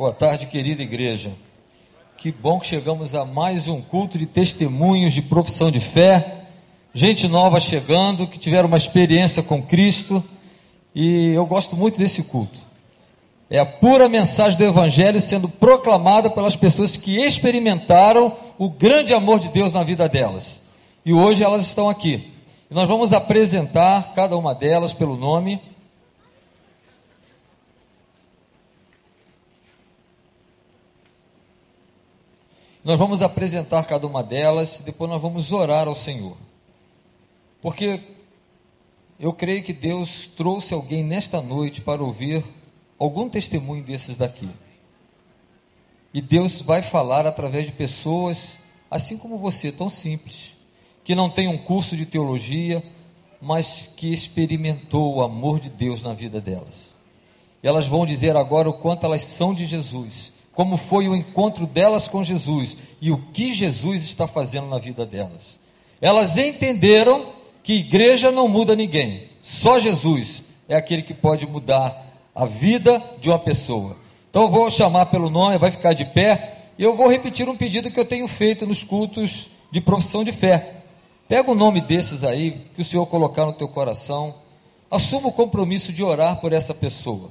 Boa tarde, querida igreja. Que bom que chegamos a mais um culto de testemunhos de profissão de fé. Gente nova chegando, que tiveram uma experiência com Cristo. E eu gosto muito desse culto. É a pura mensagem do Evangelho sendo proclamada pelas pessoas que experimentaram o grande amor de Deus na vida delas. E hoje elas estão aqui. E nós vamos apresentar cada uma delas pelo nome. Nós vamos apresentar cada uma delas, depois nós vamos orar ao Senhor. Porque eu creio que Deus trouxe alguém nesta noite para ouvir algum testemunho desses daqui. E Deus vai falar através de pessoas, assim como você, tão simples, que não tem um curso de teologia, mas que experimentou o amor de Deus na vida delas. E elas vão dizer agora o quanto elas são de Jesus como foi o encontro delas com Jesus e o que Jesus está fazendo na vida delas. Elas entenderam que igreja não muda ninguém, só Jesus é aquele que pode mudar a vida de uma pessoa. Então eu vou chamar pelo nome, vai ficar de pé, e eu vou repetir um pedido que eu tenho feito nos cultos de profissão de fé. Pega o nome desses aí que o Senhor colocar no teu coração, assuma o compromisso de orar por essa pessoa.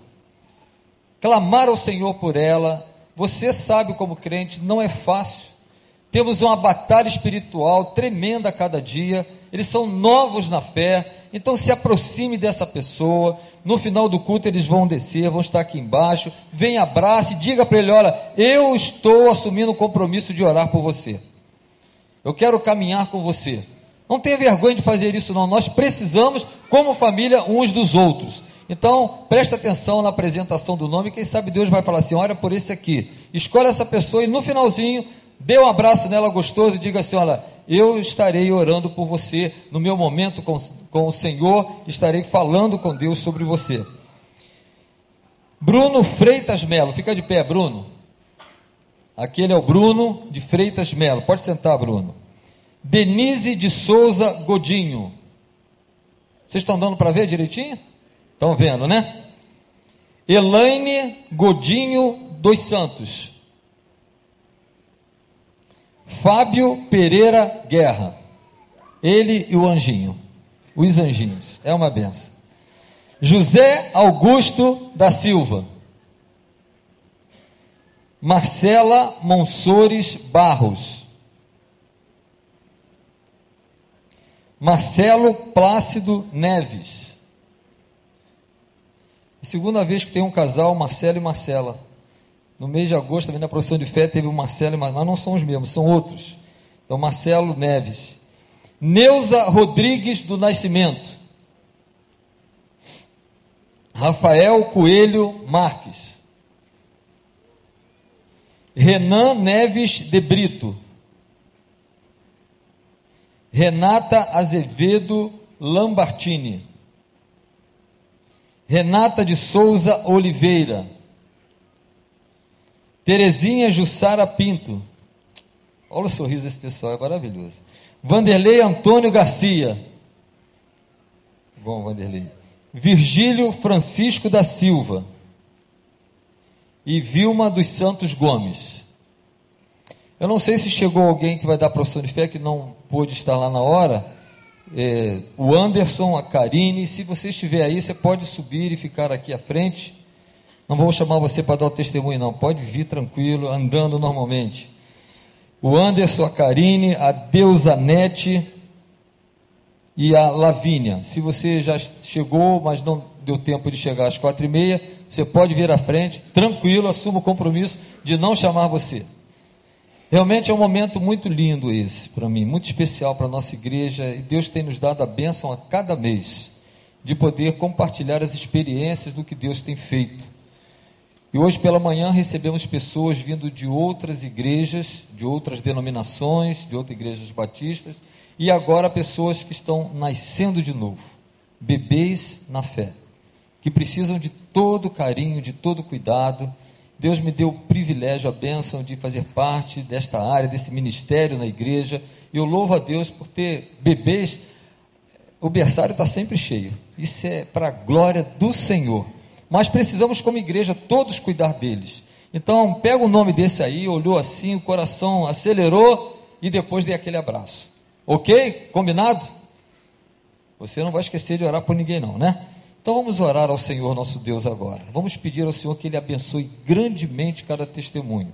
Clamar ao Senhor por ela você sabe, como crente, não é fácil. Temos uma batalha espiritual tremenda a cada dia. Eles são novos na fé. Então se aproxime dessa pessoa. No final do culto eles vão descer, vão estar aqui embaixo. Vem, abrace, diga para ele: olha, eu estou assumindo o compromisso de orar por você. Eu quero caminhar com você. Não tenha vergonha de fazer isso, não. Nós precisamos, como família, uns dos outros. Então, preste atenção na apresentação do nome, quem sabe Deus vai falar assim: olha por esse aqui, escolhe essa pessoa e no finalzinho, dê um abraço nela gostoso e diga assim: olha, eu estarei orando por você no meu momento com, com o Senhor, estarei falando com Deus sobre você. Bruno Freitas Melo, fica de pé, Bruno. Aquele é o Bruno de Freitas Melo, pode sentar, Bruno. Denise de Souza Godinho. Vocês estão dando para ver direitinho? Estão vendo, né? Elaine Godinho dos Santos. Fábio Pereira Guerra. Ele e o anjinho. Os anjinhos. É uma benção. José Augusto da Silva. Marcela Monsores Barros. Marcelo Plácido Neves. Segunda vez que tem um casal, Marcelo e Marcela. No mês de agosto, também na profissão de fé, teve o Marcelo e Marcela, mas não são os mesmos, são outros. Então, Marcelo Neves. Neuza Rodrigues do Nascimento. Rafael Coelho Marques. Renan Neves de Brito. Renata Azevedo Lambartini. Renata de Souza Oliveira, Terezinha Jussara Pinto, olha o sorriso desse pessoal, é maravilhoso. Vanderlei Antônio Garcia, bom Vanderlei, Virgílio Francisco da Silva. E Vilma dos Santos Gomes. Eu não sei se chegou alguém que vai dar profissão de fé que não pôde estar lá na hora, é, o Anderson, a Karine. Se você estiver aí, você pode subir e ficar aqui à frente. Não vou chamar você para dar o testemunho, não. Pode vir tranquilo, andando normalmente. O Anderson, a Karine, a Deusa Nete e a Lavínia. Se você já chegou, mas não deu tempo de chegar às quatro e meia, você pode vir à frente, tranquilo, assuma o compromisso de não chamar você. Realmente é um momento muito lindo esse para mim, muito especial para a nossa igreja, e Deus tem nos dado a bênção a cada mês de poder compartilhar as experiências do que Deus tem feito. E hoje pela manhã recebemos pessoas vindo de outras igrejas, de outras denominações, de outras igrejas batistas, e agora pessoas que estão nascendo de novo, bebês na fé, que precisam de todo carinho, de todo cuidado Deus me deu o privilégio, a bênção de fazer parte desta área, desse ministério na igreja. E eu louvo a Deus por ter bebês. O berçário está sempre cheio. Isso é para a glória do Senhor. Mas precisamos, como igreja, todos cuidar deles. Então, pega o nome desse aí, olhou assim, o coração acelerou e depois dê aquele abraço. Ok? Combinado? Você não vai esquecer de orar por ninguém, não, né? Então vamos orar ao Senhor nosso Deus agora. Vamos pedir ao Senhor que Ele abençoe grandemente cada testemunho.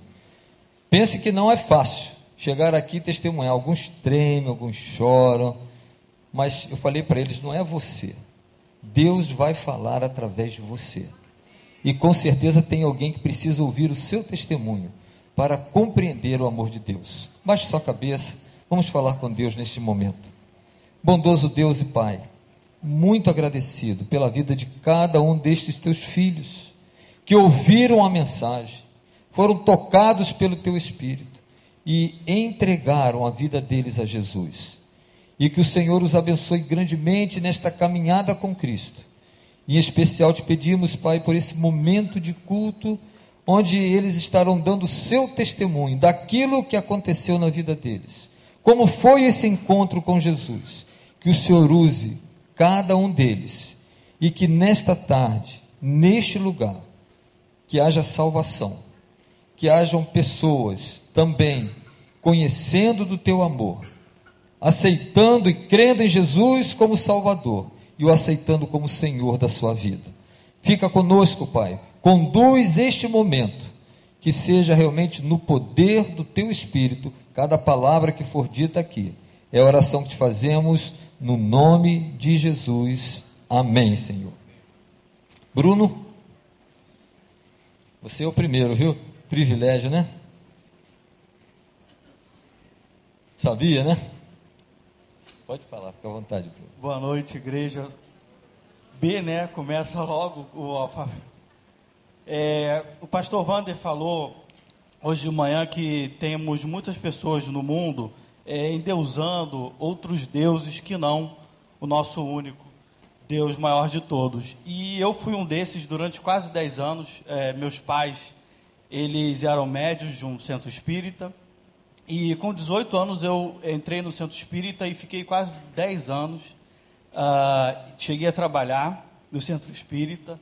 Pense que não é fácil chegar aqui e testemunhar. Alguns tremem, alguns choram, mas eu falei para eles: não é você. Deus vai falar através de você. E com certeza tem alguém que precisa ouvir o seu testemunho para compreender o amor de Deus. Baixe sua cabeça, vamos falar com Deus neste momento. Bondoso Deus e Pai, muito agradecido pela vida de cada um destes teus filhos que ouviram a mensagem, foram tocados pelo teu Espírito e entregaram a vida deles a Jesus. E que o Senhor os abençoe grandemente nesta caminhada com Cristo em especial te pedimos, Pai, por esse momento de culto, onde eles estarão dando seu testemunho daquilo que aconteceu na vida deles. Como foi esse encontro com Jesus? Que o Senhor use cada um deles e que nesta tarde, neste lugar, que haja salvação, que hajam pessoas também conhecendo do teu amor, aceitando e crendo em Jesus como Salvador e o aceitando como Senhor da sua vida. Fica conosco, Pai. Conduz este momento, que seja realmente no poder do Teu Espírito, cada palavra que for dita aqui. É a oração que te fazemos no nome de Jesus. Amém, Senhor. Bruno, você é o primeiro, viu? Privilégio, né? Sabia, né? Pode falar, fica à vontade. Bruno. Boa noite, igreja. B, né? Começa logo o alfabeto. É, o pastor Wander falou hoje de manhã que temos muitas pessoas no mundo é, endeusando outros deuses que não o nosso único Deus maior de todos. E eu fui um desses durante quase 10 anos. É, meus pais, eles eram médios de um centro espírita e com 18 anos eu entrei no centro espírita e fiquei quase 10 anos. Uh, cheguei a trabalhar no centro espírita,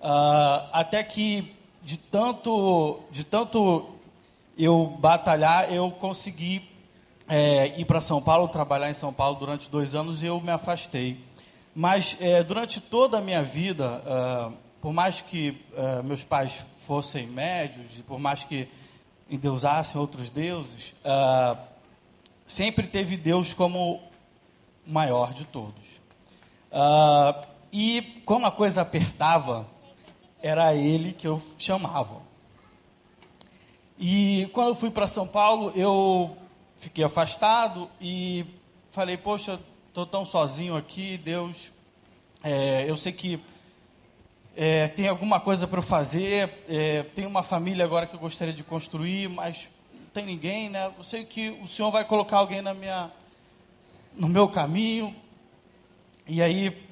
uh, até que de tanto, de tanto eu batalhar, eu consegui é, ir para São Paulo, trabalhar em São Paulo durante dois anos e eu me afastei. Mas é, durante toda a minha vida, uh, por mais que uh, meus pais fossem médios, por mais que endeusassem outros deuses, uh, sempre teve Deus como o maior de todos. E quando a coisa apertava, era ele que eu chamava. E quando eu fui para São Paulo, eu fiquei afastado e falei: Poxa, estou tão sozinho aqui, Deus. É, eu sei que é, tem alguma coisa para fazer, é, tem uma família agora que eu gostaria de construir, mas não tem ninguém, né? Eu sei que o Senhor vai colocar alguém na minha, no meu caminho. E aí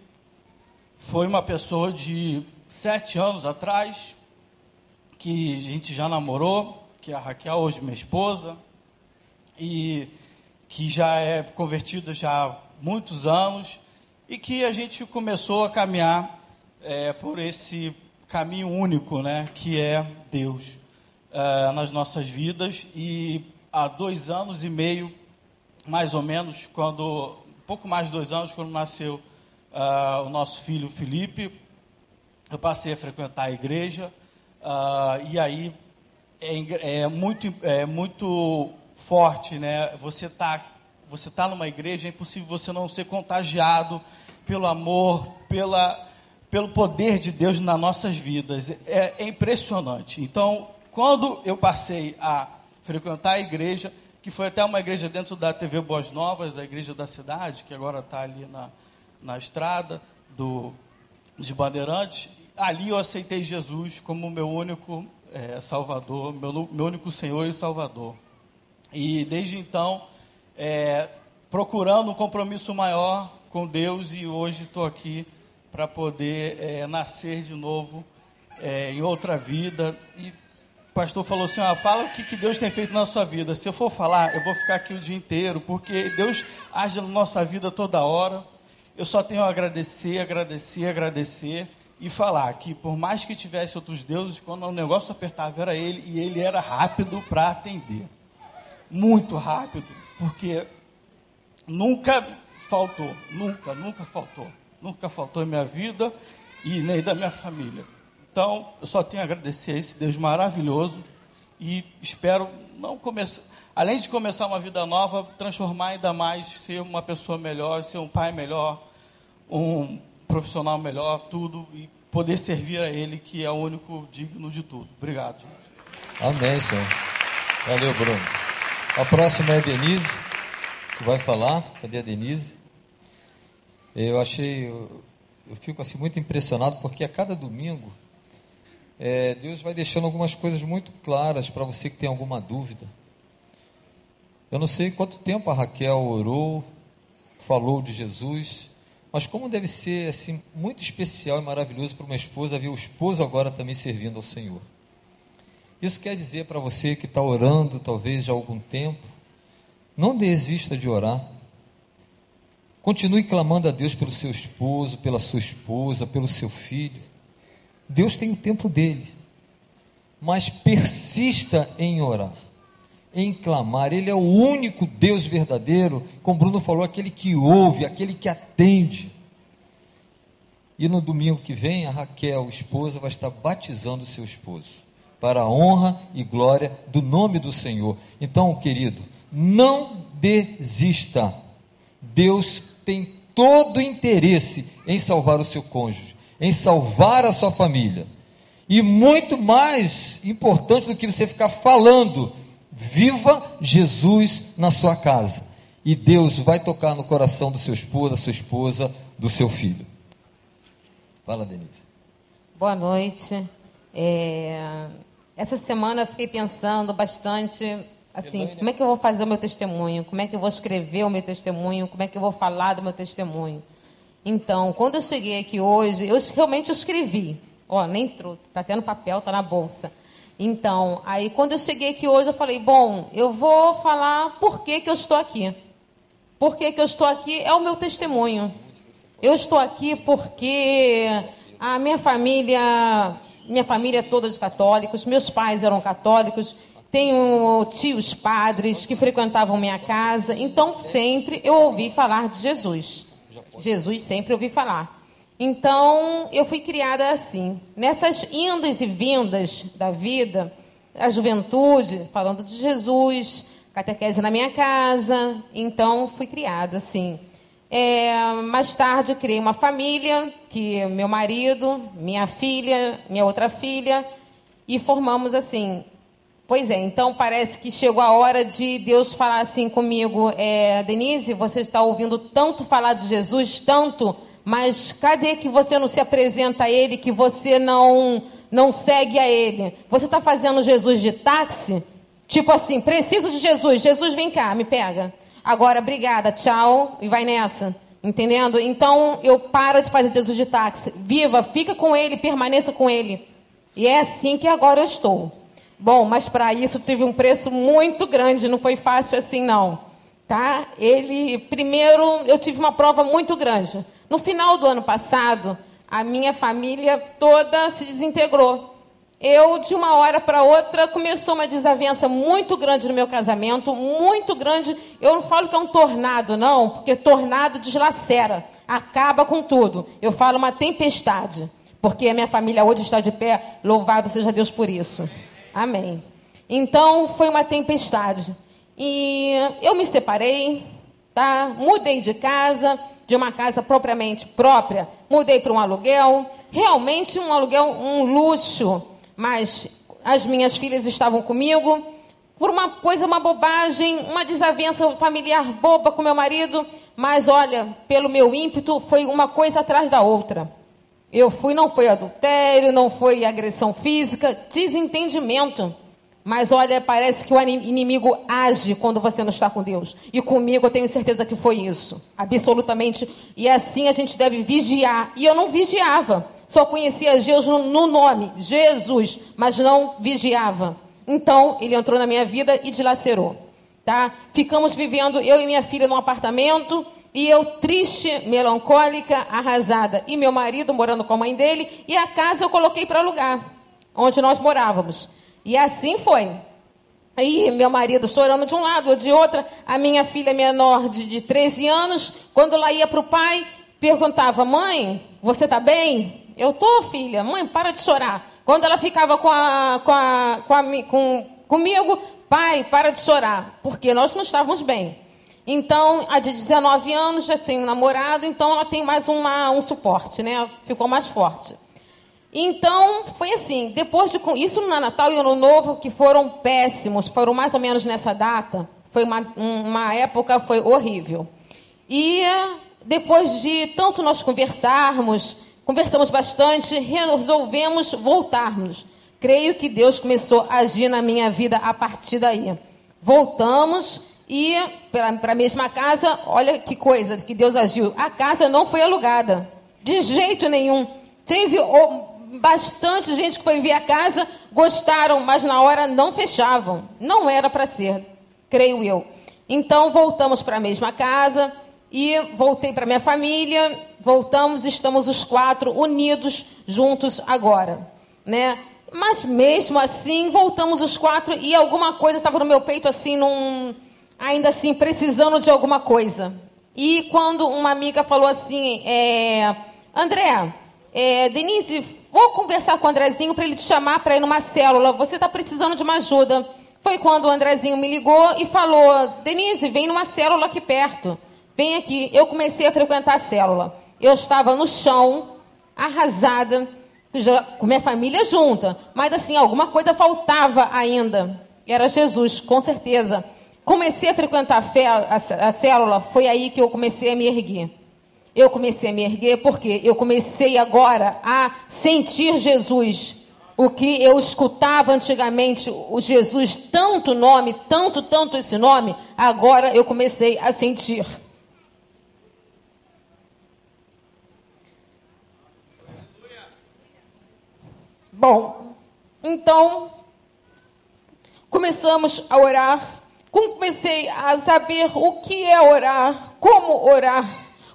foi uma pessoa de sete anos atrás que a gente já namorou, que é a Raquel, hoje minha esposa, e que já é convertida já há muitos anos, e que a gente começou a caminhar é, por esse caminho único, né, que é Deus é, nas nossas vidas. E há dois anos e meio, mais ou menos, quando pouco mais de dois anos, quando nasceu uh, o nosso filho Felipe, eu passei a frequentar a igreja uh, e aí é, é, muito é muito forte, né? Você tá você tá numa igreja, é impossível você não ser contagiado pelo amor, pela pelo poder de Deus nas nossas vidas. É, é, impressionante. Então, quando eu passei a frequentar a igreja, que foi até uma igreja dentro da TV Boas Novas, a igreja da cidade, que agora está ali na, na estrada do, de Bandeirantes, ali eu aceitei Jesus como meu único é, Salvador, meu, meu único Senhor e Salvador. E desde então, é, procurando um compromisso maior com Deus, e hoje estou aqui para poder é, nascer de novo é, em outra vida. E o pastor falou assim: ah, fala o que, que Deus tem feito na sua vida. Se eu for falar, eu vou ficar aqui o dia inteiro, porque Deus age na nossa vida toda hora. Eu só tenho a agradecer, agradecer, agradecer. e falar que por mais que tivesse outros deuses, quando o negócio apertava era ele e ele era rápido para atender. Muito rápido, porque nunca faltou, nunca, nunca faltou. Nunca faltou em minha vida e nem da minha família. Então, eu só tenho a agradecer a esse Deus maravilhoso e espero não começar, além de começar uma vida nova, transformar ainda mais, ser uma pessoa melhor, ser um pai melhor, um profissional melhor, tudo e poder servir a Ele, que é o único digno de tudo. Obrigado, gente. Amém, Senhor. Valeu, Bruno. A próxima é a Denise, que vai falar. Cadê a Denise? Eu achei, eu, eu fico assim muito impressionado, porque a cada domingo é, Deus vai deixando algumas coisas muito claras para você que tem alguma dúvida. Eu não sei quanto tempo a Raquel orou, falou de Jesus, mas como deve ser assim muito especial e maravilhoso para uma esposa ver o esposo agora também servindo ao Senhor. Isso quer dizer para você que está orando, talvez já há algum tempo, não desista de orar. Continue clamando a Deus pelo seu esposo, pela sua esposa, pelo seu filho. Deus tem o tempo dele. Mas persista em orar, em clamar. Ele é o único Deus verdadeiro, como Bruno falou, aquele que ouve, aquele que atende. E no domingo que vem, a Raquel, esposa, vai estar batizando seu esposo, para a honra e glória do nome do Senhor. Então, querido, não desista. Deus tem todo interesse em salvar o seu cônjuge em salvar a sua família. E muito mais importante do que você ficar falando, viva Jesus na sua casa. E Deus vai tocar no coração do seu esposo, da sua esposa, do seu filho. Fala, Denise. Boa noite. É... Essa semana eu fiquei pensando bastante assim, como é que eu vou fazer o meu testemunho? Como é que eu vou escrever o meu testemunho? Como é que eu vou falar do meu testemunho? Então, quando eu cheguei aqui hoje, eu realmente escrevi. Ó, nem trouxe, tá tendo papel, tá na bolsa. Então, aí quando eu cheguei aqui hoje, eu falei, bom, eu vou falar por que, que eu estou aqui. Por que, que eu estou aqui é o meu testemunho. Eu estou aqui porque a minha família, minha família é toda de católicos, meus pais eram católicos, tenho tios padres que frequentavam minha casa, então sempre eu ouvi falar de Jesus. Jesus sempre ouvi falar. Então, eu fui criada assim. Nessas indas e vindas da vida, a juventude, falando de Jesus, catequese na minha casa. Então, fui criada assim. É, mais tarde, criei uma família, que meu marido, minha filha, minha outra filha, e formamos assim Pois é, então parece que chegou a hora de Deus falar assim comigo, é, Denise, você está ouvindo tanto falar de Jesus, tanto, mas cadê que você não se apresenta a Ele, que você não não segue a Ele? Você está fazendo Jesus de táxi? Tipo assim, preciso de Jesus, Jesus vem cá, me pega. Agora, obrigada, tchau, e vai nessa. Entendendo? Então eu paro de fazer Jesus de táxi. Viva, fica com Ele, permaneça com Ele. E é assim que agora eu estou. Bom, mas para isso tive um preço muito grande, não foi fácil assim não, tá? Ele, primeiro, eu tive uma prova muito grande. No final do ano passado, a minha família toda se desintegrou. Eu, de uma hora para outra, começou uma desavença muito grande no meu casamento, muito grande. Eu não falo que é um tornado, não, porque tornado deslacera, acaba com tudo. Eu falo uma tempestade, porque a minha família hoje está de pé, louvado seja Deus por isso. Amém. Então foi uma tempestade. E eu me separei, tá? Mudei de casa, de uma casa propriamente própria, mudei para um aluguel, realmente um aluguel, um luxo, mas as minhas filhas estavam comigo. Por uma coisa, uma bobagem, uma desavença familiar boba com meu marido, mas olha, pelo meu ímpeto, foi uma coisa atrás da outra. Eu fui, não foi adultério, não foi agressão física, desentendimento. Mas olha, parece que o inimigo age quando você não está com Deus. E comigo eu tenho certeza que foi isso. Absolutamente. E assim a gente deve vigiar. E eu não vigiava. Só conhecia Jesus no nome, Jesus, mas não vigiava. Então, ele entrou na minha vida e dilacerou. Tá? Ficamos vivendo, eu e minha filha, num apartamento e eu triste, melancólica, arrasada. E meu marido morando com a mãe dele, e a casa eu coloquei para alugar, onde nós morávamos. E assim foi. E meu marido chorando de um lado ou de outra, a minha filha menor de, de 13 anos, quando ela ia para o pai, perguntava: Mãe, você está bem? Eu tô, filha. Mãe, para de chorar. Quando ela ficava com a, com a, com a, com, comigo, pai, para de chorar, porque nós não estávamos bem. Então, a de 19 anos já tem um namorado, então ela tem mais uma, um suporte, né? Ficou mais forte. Então, foi assim, depois de isso no Natal e Ano Novo, que foram péssimos, foram mais ou menos nessa data, foi uma, uma época, foi horrível. E depois de tanto nós conversarmos, conversamos bastante, resolvemos voltarmos. Creio que Deus começou a agir na minha vida a partir daí. Voltamos e para a mesma casa, olha que coisa que Deus agiu. A casa não foi alugada, de jeito nenhum. Teve bastante gente que foi ver a casa, gostaram, mas na hora não fechavam. Não era para ser, creio eu. Então voltamos para a mesma casa e voltei para minha família. Voltamos, estamos os quatro unidos, juntos agora, né? Mas mesmo assim, voltamos os quatro e alguma coisa estava no meu peito assim, num, ainda assim, precisando de alguma coisa. E quando uma amiga falou assim, é, André, é, Denise, vou conversar com o Andrezinho para ele te chamar para ir numa célula. Você está precisando de uma ajuda. Foi quando o Andrezinho me ligou e falou: Denise, vem numa célula aqui perto. Vem aqui. Eu comecei a frequentar a célula. Eu estava no chão, arrasada, com minha família junta. Mas assim, alguma coisa faltava ainda. Era Jesus, com certeza. Comecei a frequentar a, fé, a, a célula, foi aí que eu comecei a me erguer. Eu comecei a me erguer porque eu comecei agora a sentir Jesus. O que eu escutava antigamente, o Jesus, tanto nome, tanto, tanto esse nome, agora eu comecei a sentir. Bom, então começamos a orar. Comecei a saber o que é orar, como orar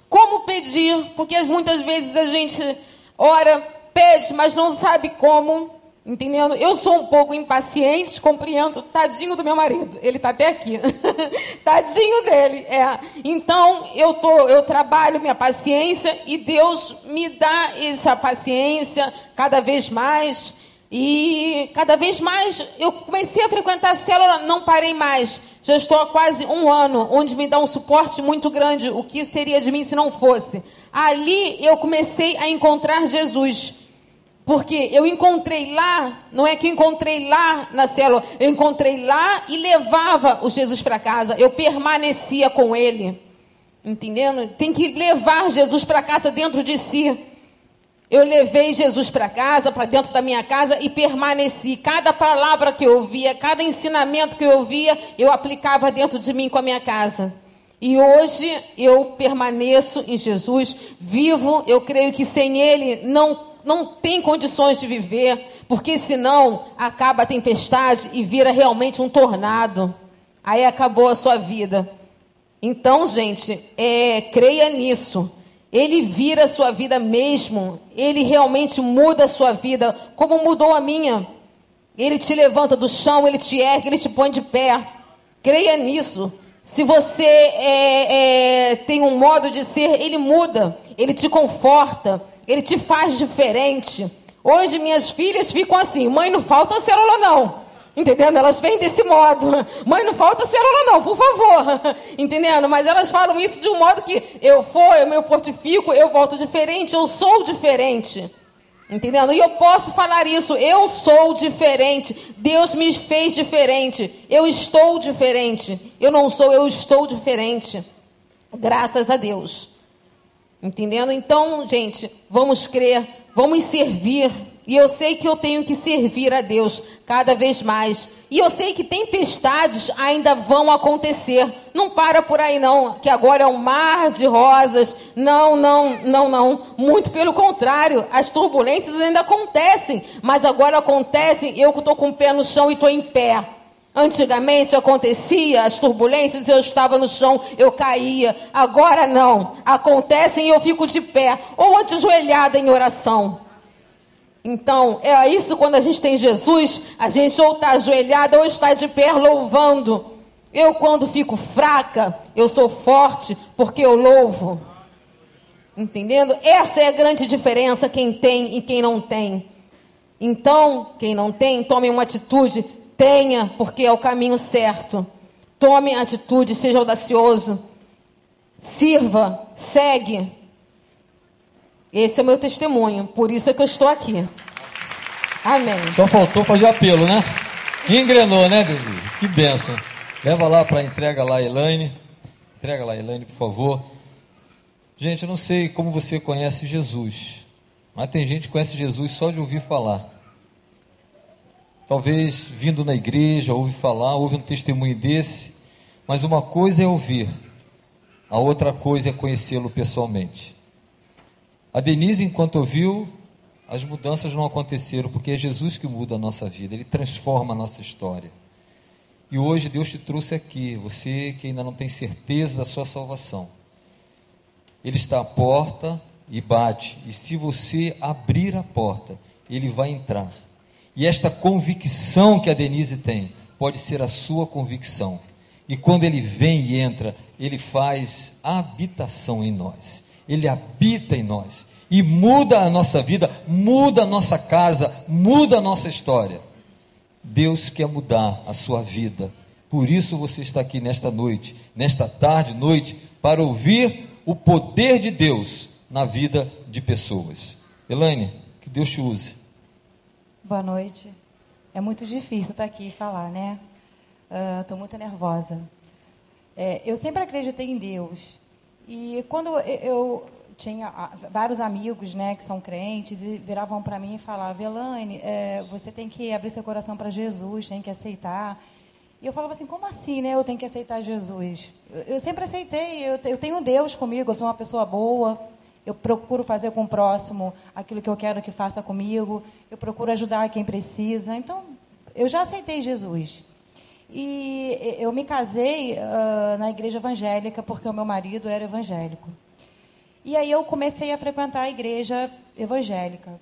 como pedir, porque muitas vezes a gente ora, pede, mas não sabe como. Entendendo? Eu sou um pouco impaciente, compreendo. Tadinho do meu marido. Ele está até aqui. Tadinho dele. É. Então, eu, tô, eu trabalho minha paciência e Deus me dá essa paciência cada vez mais. E cada vez mais eu comecei a frequentar a célula, não parei mais. Já estou há quase um ano, onde me dá um suporte muito grande. O que seria de mim se não fosse? Ali eu comecei a encontrar Jesus. Porque eu encontrei lá, não é que eu encontrei lá na célula, eu encontrei lá e levava o Jesus para casa. Eu permanecia com ele. Entendendo? Tem que levar Jesus para casa dentro de si. Eu levei Jesus para casa, para dentro da minha casa e permaneci. Cada palavra que eu ouvia, cada ensinamento que eu ouvia, eu aplicava dentro de mim com a minha casa. E hoje eu permaneço em Jesus, vivo. Eu creio que sem Ele não, não tem condições de viver, porque senão acaba a tempestade e vira realmente um tornado. Aí acabou a sua vida. Então, gente, é, creia nisso. Ele vira a sua vida mesmo. Ele realmente muda a sua vida, como mudou a minha. Ele te levanta do chão, ele te ergue, ele te põe de pé. Creia nisso. Se você é, é, tem um modo de ser, ele muda, ele te conforta, ele te faz diferente. Hoje minhas filhas ficam assim: mãe, não falta célula, não. Entendendo? Elas vêm desse modo. Mãe, não falta célula não, por favor. Entendendo? Mas elas falam isso de um modo que eu for, eu me fortifico, eu volto diferente, eu sou diferente. Entendendo? E eu posso falar isso, eu sou diferente. Deus me fez diferente. Eu estou diferente. Eu não sou, eu estou diferente. Graças a Deus. Entendendo? Então, gente, vamos crer, vamos servir e eu sei que eu tenho que servir a Deus cada vez mais. E eu sei que tempestades ainda vão acontecer. Não para por aí não, que agora é um mar de rosas. Não, não, não, não. Muito pelo contrário, as turbulências ainda acontecem, mas agora acontecem eu que estou com o pé no chão e estou em pé. Antigamente acontecia as turbulências, eu estava no chão, eu caía. Agora não. Acontecem e eu fico de pé ou ajoelhada em oração. Então, é isso quando a gente tem Jesus, a gente ou está ajoelhada ou está de pé louvando. Eu, quando fico fraca, eu sou forte porque eu louvo. Entendendo? Essa é a grande diferença, quem tem e quem não tem. Então, quem não tem, tome uma atitude, tenha, porque é o caminho certo. Tome atitude, seja audacioso. Sirva, segue. Esse é o meu testemunho, por isso é que eu estou aqui. Amém. Só faltou fazer apelo, né? Engrenou, né, Denise? Que benção. Leva lá para entrega lá, Elaine. Entrega lá, Elaine, por favor. Gente, eu não sei como você conhece Jesus, mas tem gente que conhece Jesus só de ouvir falar. Talvez vindo na igreja, ouve falar, ouve um testemunho desse, mas uma coisa é ouvir, a outra coisa é conhecê-lo pessoalmente. A Denise, enquanto ouviu, as mudanças não aconteceram, porque é Jesus que muda a nossa vida, Ele transforma a nossa história. E hoje Deus te trouxe aqui, você que ainda não tem certeza da sua salvação. Ele está à porta e bate. E se você abrir a porta, ele vai entrar. E esta convicção que a Denise tem pode ser a sua convicção. E quando ele vem e entra, ele faz habitação em nós. Ele habita em nós e muda a nossa vida, muda a nossa casa, muda a nossa história. Deus quer mudar a sua vida. Por isso você está aqui nesta noite, nesta tarde, noite, para ouvir o poder de Deus na vida de pessoas. Elaine, que Deus te use. Boa noite. É muito difícil estar aqui e falar, né? Estou uh, muito nervosa. É, eu sempre acreditei em Deus. E quando eu tinha vários amigos né, que são crentes e viravam para mim e falavam, Elaine, é, você tem que abrir seu coração para Jesus, tem que aceitar. E eu falava assim, como assim, né? Eu tenho que aceitar Jesus. Eu, sempre aceitei, eu, eu tenho Deus comigo, eu sou uma pessoa boa, eu procuro fazer com o próximo aquilo que eu quero que faça comigo, eu procuro ajudar quem precisa. Então, eu já aceitei Jesus. E eu me casei uh, na igreja evangélica porque o meu marido era evangélico. E aí eu comecei a frequentar a igreja evangélica.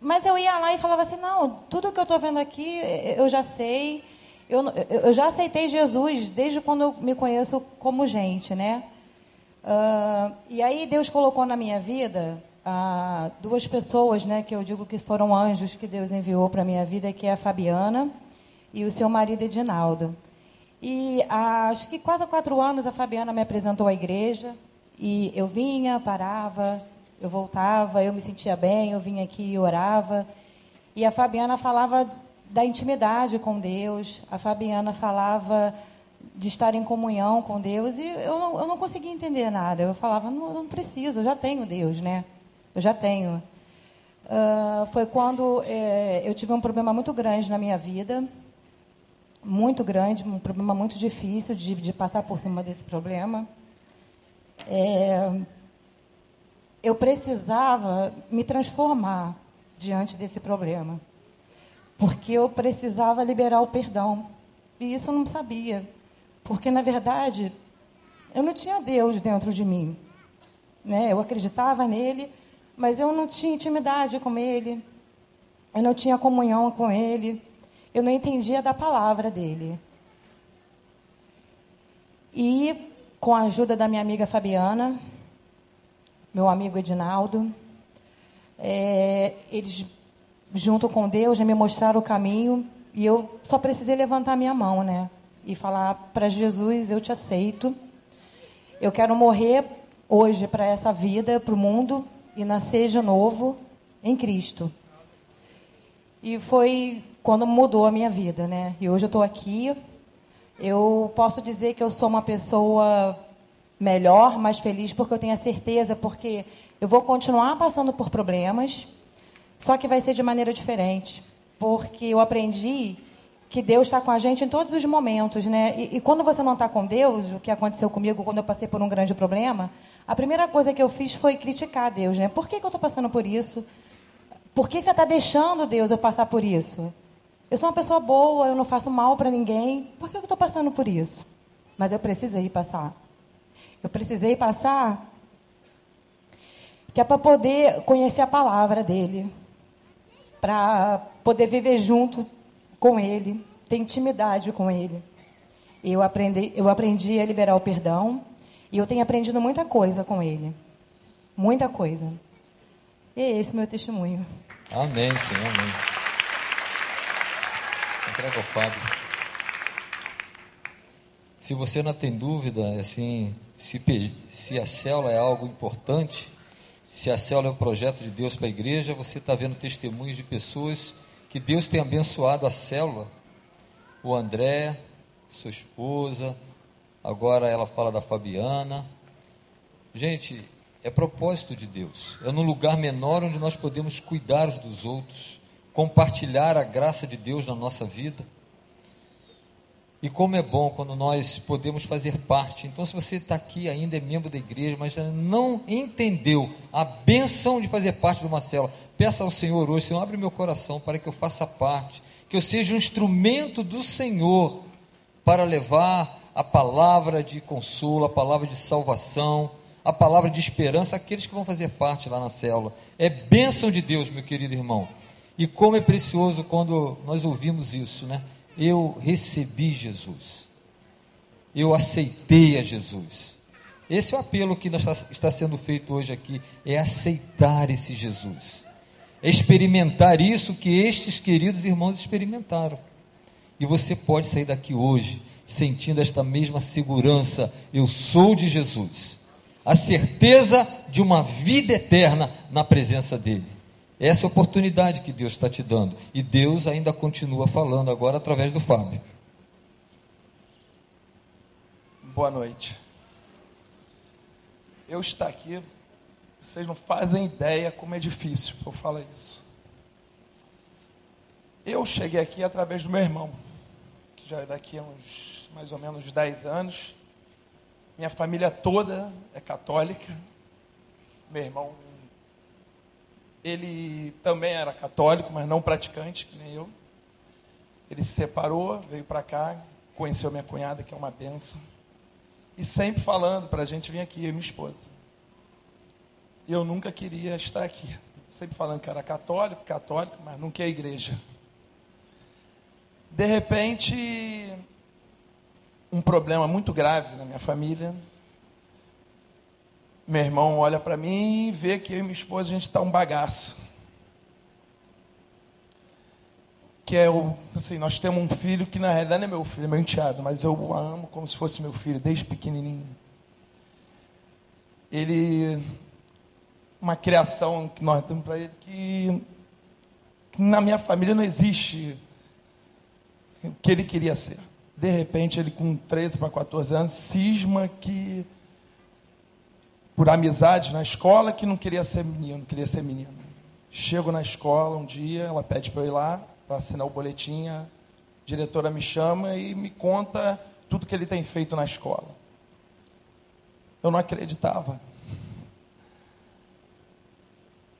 Mas eu ia lá e falava assim: não, tudo que eu estou vendo aqui eu já sei eu, eu já aceitei Jesus desde quando eu me conheço como gente, né? Uh, e aí Deus colocou na minha vida uh, duas pessoas, né? Que eu digo que foram anjos que Deus enviou para minha vida, que é a Fabiana e o seu marido Edinaldo. E uh, acho que quase há quatro anos a Fabiana me apresentou à igreja e eu vinha, parava, eu voltava, eu me sentia bem, eu vinha aqui e orava. E a Fabiana falava da intimidade com Deus. A Fabiana falava de estar em comunhão com Deus e eu não, eu não conseguia entender nada. Eu falava, não, não preciso, eu já tenho Deus, né? Eu já tenho. Uh, foi quando é, eu tive um problema muito grande na minha vida, muito grande, um problema muito difícil de, de passar por cima desse problema. É, eu precisava me transformar diante desse problema porque eu precisava liberar o perdão. E isso eu não sabia, porque na verdade eu não tinha Deus dentro de mim. Né? Eu acreditava nele, mas eu não tinha intimidade com ele, eu não tinha comunhão com ele, eu não entendia da palavra dele. E com a ajuda da minha amiga Fabiana, meu amigo Edinaldo, é, eles junto com Deus, já me mostraram o caminho e eu só precisei levantar minha mão, né? E falar para Jesus: Eu te aceito. Eu quero morrer hoje para essa vida, para o mundo e nascer de novo em Cristo. E foi quando mudou a minha vida, né? E hoje eu estou aqui. Eu posso dizer que eu sou uma pessoa melhor, mais feliz, porque eu tenho a certeza, porque eu vou continuar passando por problemas, só que vai ser de maneira diferente, porque eu aprendi que Deus está com a gente em todos os momentos, né? E, e quando você não está com Deus, o que aconteceu comigo quando eu passei por um grande problema, a primeira coisa que eu fiz foi criticar Deus, né? Por que, que eu estou passando por isso? Por que você está deixando Deus eu passar por isso? Eu sou uma pessoa boa, eu não faço mal para ninguém. Por que eu estou passando por isso? Mas eu precisei passar. Eu precisei passar que é para poder conhecer a palavra dele, para poder viver junto com ele, ter intimidade com ele. Eu aprendi, eu aprendi a liberar o perdão e eu tenho aprendido muita coisa com ele. Muita coisa. E é esse meu testemunho. Amém, Senhor. Amém. Entrega Fábio. Se você não tem dúvida, assim, se, se a célula é algo importante, se a célula é um projeto de Deus para a igreja, você está vendo testemunhos de pessoas que Deus tem abençoado a célula. O André, sua esposa, agora ela fala da Fabiana. Gente, é propósito de Deus. É no lugar menor onde nós podemos cuidar dos outros, compartilhar a graça de Deus na nossa vida. E como é bom quando nós podemos fazer parte. Então, se você está aqui ainda é membro da igreja, mas não entendeu a benção de fazer parte de uma célula, peça ao Senhor hoje: Senhor, abre meu coração para que eu faça parte, que eu seja um instrumento do Senhor para levar a palavra de consolo, a palavra de salvação, a palavra de esperança àqueles que vão fazer parte lá na célula. É bênção de Deus, meu querido irmão. E como é precioso quando nós ouvimos isso, né? Eu recebi Jesus. Eu aceitei a Jesus. Esse é o apelo que está sendo feito hoje aqui, é aceitar esse Jesus. É experimentar isso que estes queridos irmãos experimentaram. E você pode sair daqui hoje sentindo esta mesma segurança: eu sou de Jesus. A certeza de uma vida eterna na presença dEle. Essa é a oportunidade que Deus está te dando. E Deus ainda continua falando agora através do Fábio. Boa noite. Eu estar aqui, vocês não fazem ideia como é difícil eu falar isso. Eu cheguei aqui através do meu irmão, que já é daqui a uns mais ou menos 10 anos. Minha família toda é católica. Meu irmão ele também era católico, mas não praticante, que nem eu. Ele se separou, veio para cá, conheceu minha cunhada, que é uma benção. E sempre falando para a gente vir aqui, eu e minha esposa. Eu nunca queria estar aqui. Sempre falando que era católico, católico, mas nunca à igreja. De repente, um problema muito grave na minha família, meu irmão olha para mim e vê que eu e minha esposa a gente está um bagaço. Que é o, assim, nós temos um filho que na realidade não é meu filho, é meu enteado, mas eu o amo como se fosse meu filho, desde pequenininho. Ele, uma criação que nós temos para ele que, que na minha família não existe o que ele queria ser. De repente, ele com 13 para 14 anos, cisma que por amizade na escola que não queria ser menino, queria ser menina. Chego na escola um dia, ela pede para eu ir lá para assinar o boletim, a diretora me chama e me conta tudo que ele tem feito na escola. Eu não acreditava.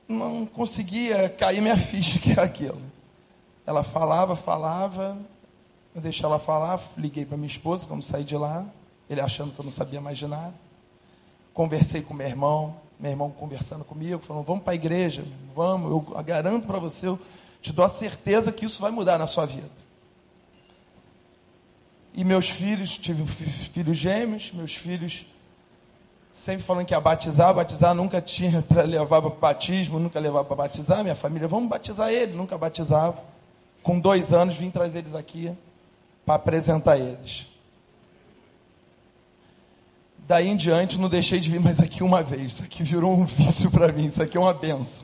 Não conseguia cair minha ficha que era aquilo. Ela falava, falava, eu deixei ela falar, liguei para minha esposa, como saí de lá, ele achando que eu não sabia mais de nada. Conversei com meu irmão, meu irmão conversando comigo, falando: vamos para a igreja, vamos, eu garanto para você, eu te dou a certeza que isso vai mudar na sua vida. E meus filhos, tive filhos gêmeos, meus filhos sempre falando que ia batizar, batizar nunca tinha levar para batismo, nunca levava para batizar. Minha família, vamos batizar ele, nunca batizava. Com dois anos vim trazer eles aqui para apresentar eles. Daí em diante, não deixei de vir mais aqui uma vez. Isso aqui virou um vício para mim. Isso aqui é uma benção.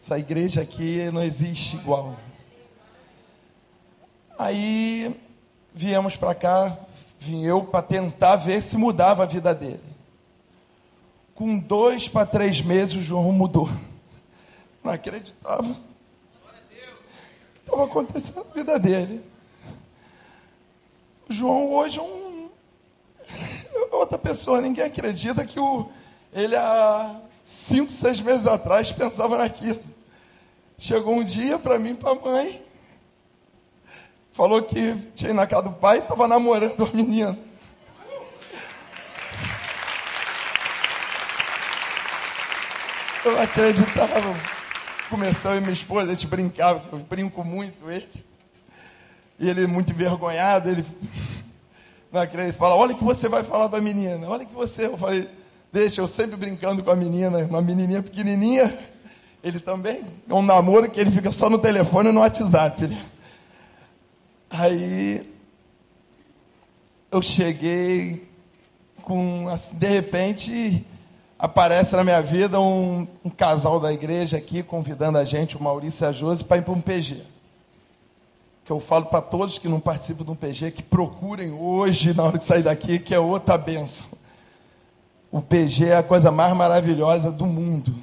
Essa igreja aqui não existe igual. Aí viemos para cá, vim eu para tentar ver se mudava a vida dele. Com dois para três meses, o João mudou. Não acreditava. O que estava acontecendo na vida dele. O João hoje é um outra pessoa, ninguém acredita que o, ele há cinco, seis meses atrás pensava naquilo. Chegou um dia para mim, para a mãe, falou que tinha ido na casa do pai e estava namorando a menina. Eu não acreditava. Começou e minha esposa, a gente brincava, eu brinco muito ele. E ele muito envergonhado, ele acredita, ele fala, olha o que você vai falar para a menina, olha o que você. Eu falei, deixa, eu sempre brincando com a menina, uma menininha pequenininha, ele também, é um namoro que ele fica só no telefone e no WhatsApp. Né? Aí eu cheguei com, assim, de repente, aparece na minha vida um, um, casal da igreja aqui convidando a gente, o Maurício e a Josi, para ir para um PG. Eu falo para todos que não participam um PG que procurem hoje, na hora de sair daqui, que é outra benção. O PG é a coisa mais maravilhosa do mundo.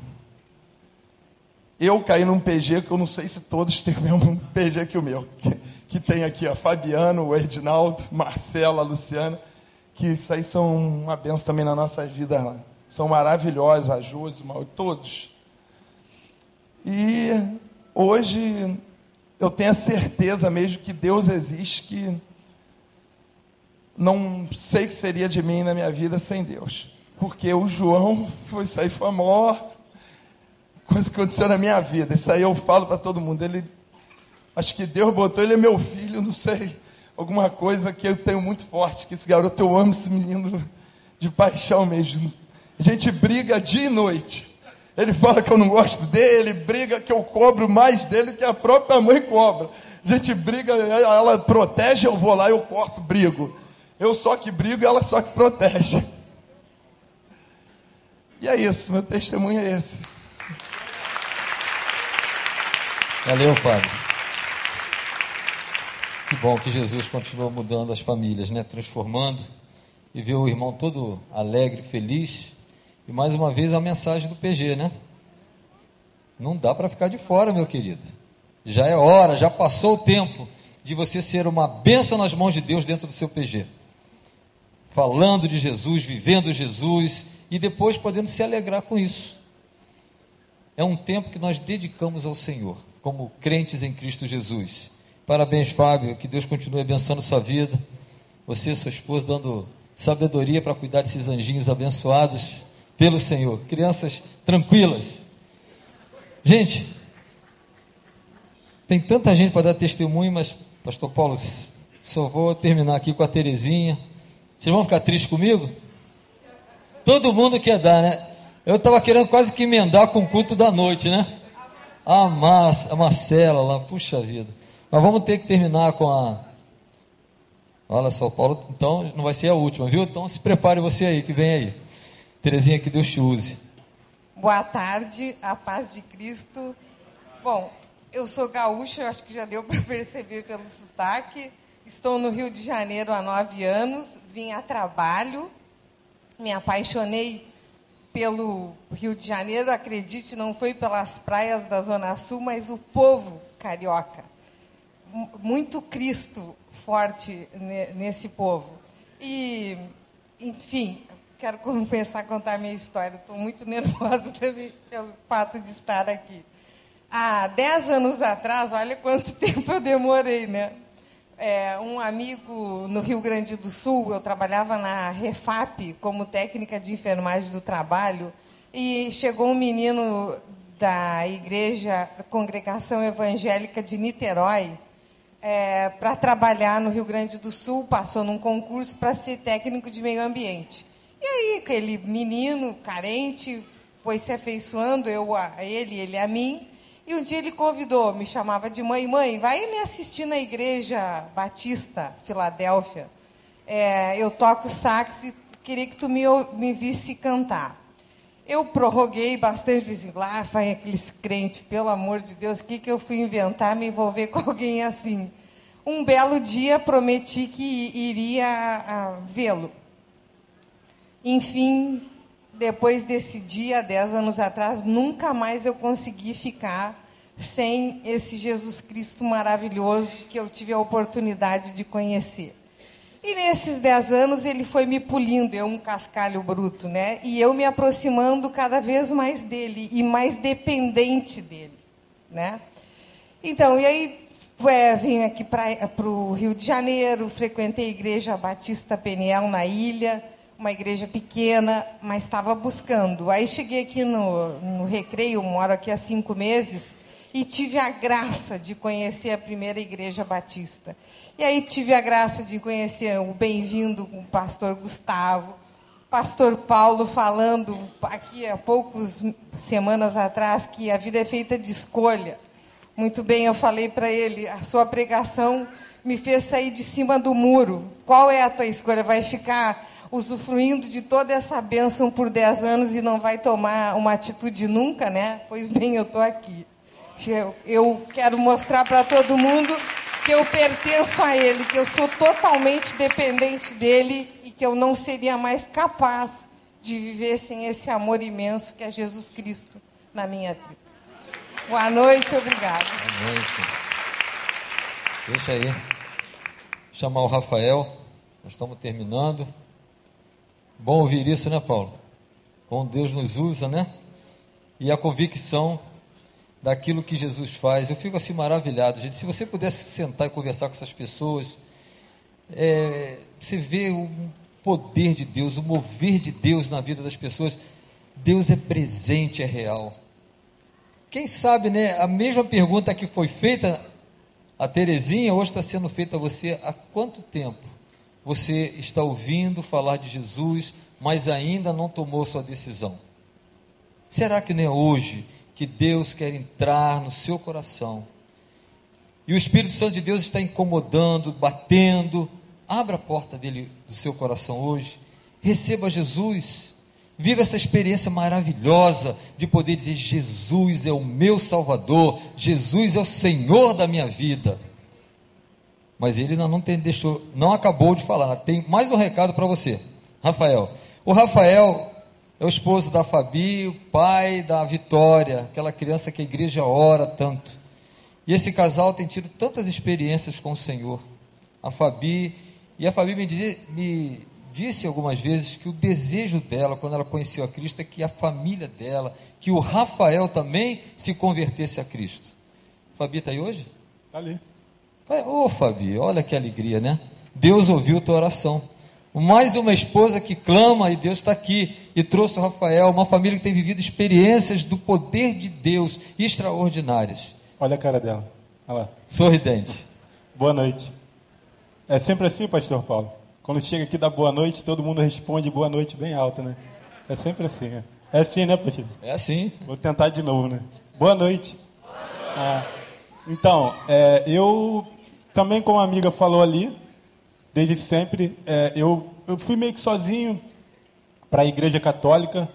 Eu caí num PG que eu não sei se todos têm o mesmo PG que o meu. Que, que tem aqui, ó, Fabiano, o Edinaldo, Marcela, Luciana, que isso aí são uma benção também na nossa vida lá são maravilhosos, a Josi, todos. E hoje eu tenho a certeza mesmo que Deus existe, que não sei o que seria de mim na minha vida sem Deus. Porque o João foi sair foi a maior coisa que aconteceu na minha vida. Isso aí eu falo para todo mundo. Ele, acho que Deus botou ele é meu filho, não sei, alguma coisa que eu tenho muito forte. Que esse garoto eu amo esse menino de paixão mesmo. A gente briga dia e noite. Ele fala que eu não gosto dele, briga que eu cobro mais dele que a própria mãe cobra. A gente briga, ela protege, eu vou lá eu corto, brigo. Eu só que brigo, ela só que protege. E é isso, meu testemunho é esse. Valeu, Fábio. Que bom que Jesus continua mudando as famílias, né? Transformando. E ver o irmão todo alegre, feliz e mais uma vez a mensagem do PG, né? Não dá para ficar de fora, meu querido. Já é hora, já passou o tempo de você ser uma bênção nas mãos de Deus dentro do seu PG. Falando de Jesus, vivendo Jesus e depois podendo se alegrar com isso. É um tempo que nós dedicamos ao Senhor, como crentes em Cristo Jesus. Parabéns, Fábio, que Deus continue abençoando sua vida. Você e sua esposa dando sabedoria para cuidar desses anjinhos abençoados pelo Senhor. Crianças tranquilas. Gente, tem tanta gente para dar testemunho, mas, Pastor Paulo, só vou terminar aqui com a Terezinha. Vocês vão ficar tristes comigo? Todo mundo quer dar, né? Eu estava querendo quase que emendar com o culto da noite, né? A, Mas, a Marcela lá, puxa vida. Mas vamos ter que terminar com a. Olha só, Paulo, então não vai ser a última, viu? Então se prepare você aí que vem aí. Terezinha, que Deus te use. Boa tarde, a paz de Cristo. Bom, eu sou gaúcha, acho que já deu para perceber pelo sotaque. Estou no Rio de Janeiro há nove anos, vim a trabalho, me apaixonei pelo Rio de Janeiro, acredite, não foi pelas praias da Zona Sul, mas o povo carioca. Muito Cristo forte nesse povo. E, enfim, quero começar a contar a minha história. Estou muito nervosa também pelo fato de estar aqui. Há dez anos atrás, olha quanto tempo eu demorei, né? É, um amigo no Rio Grande do Sul, eu trabalhava na Refap como técnica de enfermagem do trabalho, e chegou um menino da igreja Congregação Evangélica de Niterói é, para trabalhar no Rio Grande do Sul, passou num concurso para ser técnico de meio ambiente. E aí, aquele menino carente foi se afeiçoando, eu a ele, ele a mim. E um dia ele convidou, me chamava de mãe, mãe, vai me assistir na igreja Batista, Filadélfia. É, eu toco sax e queria que tu me, me visse cantar. Eu prorroguei bastante, disse, lá vai aqueles crentes, pelo amor de Deus, o que, que eu fui inventar, me envolver com alguém assim? Um belo dia prometi que iria vê-lo. Enfim, depois desse dia, dez anos atrás, nunca mais eu consegui ficar sem esse Jesus Cristo maravilhoso que eu tive a oportunidade de conhecer. E nesses dez anos ele foi me pulindo, eu um cascalho bruto, né? E eu me aproximando cada vez mais dele e mais dependente dele, né? Então, e aí é, vim aqui para o Rio de Janeiro, frequentei a Igreja Batista Peniel na ilha, uma igreja pequena, mas estava buscando. Aí cheguei aqui no, no Recreio, moro aqui há cinco meses, e tive a graça de conhecer a primeira igreja batista. E aí tive a graça de conhecer o bem-vindo com o pastor Gustavo, pastor Paulo falando aqui há poucas semanas atrás que a vida é feita de escolha. Muito bem, eu falei para ele, a sua pregação me fez sair de cima do muro. Qual é a tua escolha? Vai ficar usufruindo de toda essa bênção por 10 anos e não vai tomar uma atitude nunca, né? Pois bem, eu estou aqui. Eu, eu quero mostrar para todo mundo que eu pertenço a Ele, que eu sou totalmente dependente dEle e que eu não seria mais capaz de viver sem esse amor imenso que é Jesus Cristo na minha vida. Boa noite, obrigado. Boa noite. Deixa aí. Chamar o Rafael. Nós estamos terminando. Bom ouvir isso, né, Paulo? Como Deus nos usa, né? E a convicção daquilo que Jesus faz. Eu fico assim maravilhado, gente. Se você pudesse sentar e conversar com essas pessoas, é, você vê o poder de Deus, o mover de Deus na vida das pessoas. Deus é presente, é real. Quem sabe, né? A mesma pergunta que foi feita a Terezinha, hoje está sendo feita a você. Há quanto tempo você está ouvindo falar de Jesus, mas ainda não tomou sua decisão? Será que não é hoje que Deus quer entrar no seu coração? E o Espírito Santo de Deus está incomodando, batendo. Abra a porta dele do seu coração hoje. Receba Jesus. Viva essa experiência maravilhosa de poder dizer: Jesus é o meu Salvador, Jesus é o Senhor da minha vida. Mas ele ainda não tem, deixou, não acabou de falar. Tem mais um recado para você, Rafael. O Rafael é o esposo da Fabi, o pai da Vitória, aquela criança que a igreja ora tanto. E esse casal tem tido tantas experiências com o Senhor. A Fabi, e a Fabi me, dizia, me disse algumas vezes que o desejo dela, quando ela conheceu a Cristo, é que a família dela, que o Rafael também se convertesse a Cristo. Fabi está aí hoje? Está ali. Ô oh, Fabi, olha que alegria, né? Deus ouviu tua oração. Mais uma esposa que clama e Deus está aqui e trouxe o Rafael, uma família que tem vivido experiências do poder de Deus extraordinárias. Olha a cara dela. Olha lá. Sorridente. Boa noite. É sempre assim, pastor Paulo? Quando chega aqui da boa noite, todo mundo responde boa noite bem alta, né? É sempre assim, né? É assim, né, pastor? É assim. Vou tentar de novo, né? Boa noite. Boa noite. Ah, então, é, eu também, como a amiga falou ali, desde sempre, é, eu, eu fui meio que sozinho para a igreja católica.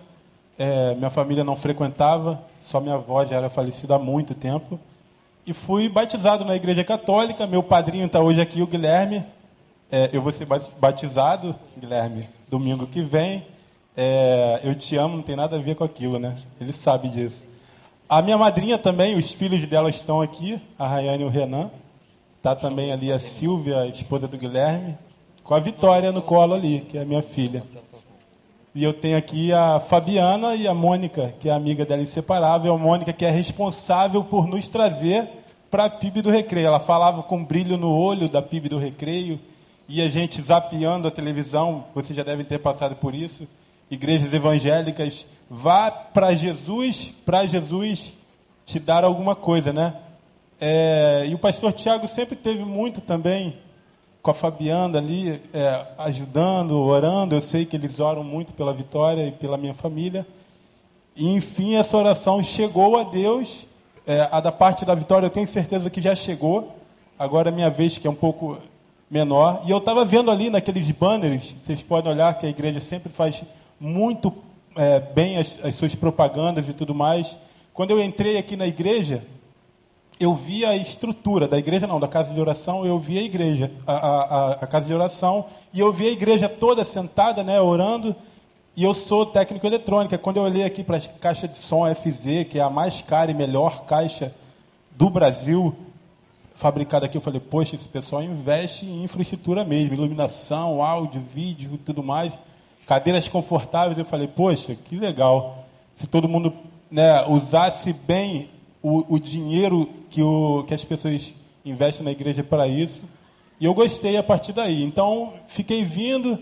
É, minha família não frequentava, só minha avó já era falecida há muito tempo. E fui batizado na igreja católica. Meu padrinho está hoje aqui, o Guilherme. É, eu vou ser batizado, Guilherme, domingo que vem. É, eu te amo, não tem nada a ver com aquilo, né? Ele sabe disso. A minha madrinha também, os filhos dela estão aqui, a Rayane e o Renan. Está também ali a Silvia, a esposa do Guilherme, com a Vitória no colo ali, que é a minha filha. E eu tenho aqui a Fabiana e a Mônica, que é amiga dela inseparável. A Mônica, que é responsável por nos trazer para a PIB do Recreio. Ela falava com brilho no olho da PIB do Recreio e a gente zapeando a televisão, vocês já devem ter passado por isso, igrejas evangélicas, vá para Jesus, para Jesus te dar alguma coisa, né? É, e o pastor Tiago sempre teve muito também com a Fabiana ali, é, ajudando, orando. Eu sei que eles oram muito pela vitória e pela minha família. E, enfim, essa oração chegou a Deus. É, a da parte da vitória eu tenho certeza que já chegou. Agora é minha vez, que é um pouco menor. E eu estava vendo ali naqueles banners, vocês podem olhar que a igreja sempre faz muito é, bem as, as, suas propagandas e tudo mais. Quando eu entrei aqui na igreja, eu vi a estrutura da igreja, não, da casa de oração, eu vi a igreja, a, a, a casa de oração, e eu vi a igreja toda sentada, né, orando. E eu sou técnico eletrônica. Quando eu olhei aqui para a caixa de som FZ, que é a mais cara e melhor caixa do Brasil, fabricado aqui, eu falei, poxa, esse pessoal investe em infraestrutura mesmo, iluminação, áudio, vídeo tudo mais. Cadeiras confortáveis, eu falei, poxa, que legal. Se todo mundo né, usasse bem o, o dinheiro que, o, que as pessoas investe na igreja para isso. E eu gostei a partir daí. Então, fiquei vindo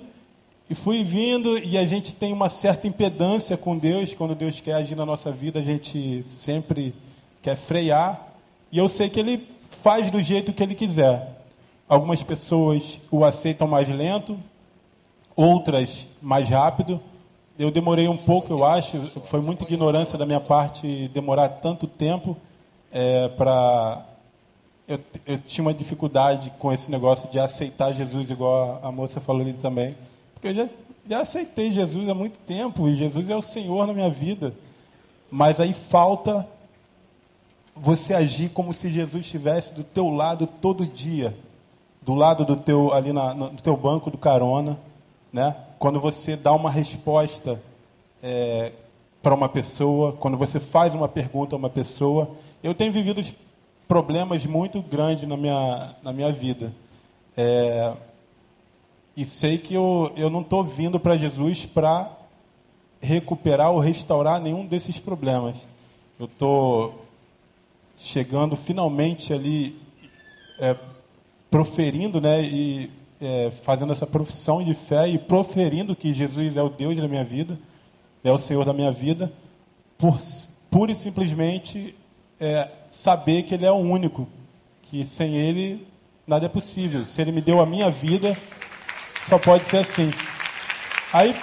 e fui vindo, e a gente tem uma certa impedância com Deus. Quando Deus quer agir na nossa vida, a gente sempre quer frear. E eu sei que Ele faz do jeito que Ele quiser. Algumas pessoas o aceitam mais lento, outras mais rápido. Eu demorei um pouco, eu acho, foi muita ignorância da minha parte demorar tanto tempo é, para. Eu, eu, tinha uma dificuldade com esse negócio de aceitar Jesus, igual a, moça falou ali também. Porque eu já, já aceitei Jesus há muito tempo e Jesus é o Senhor na minha vida. Mas aí falta você agir como se Jesus estivesse do teu lado todo dia, do lado do teu ali na, no teu banco do carona, né? Quando você dá uma resposta é, para uma pessoa, quando você faz uma pergunta a uma pessoa, eu tenho vivido problemas muito grandes na minha na minha vida. É, e sei que eu, eu não estou vindo para Jesus para recuperar ou restaurar nenhum desses problemas. Eu estou chegando finalmente ali, é, proferindo, né, e é, fazendo essa profissão de fé e proferindo que Jesus é o Deus da minha vida, é o Senhor da minha vida, por pura e simplesmente é, saber que Ele é o único, que sem Ele nada é possível. Se Ele me deu a minha vida, só pode ser assim. Aí,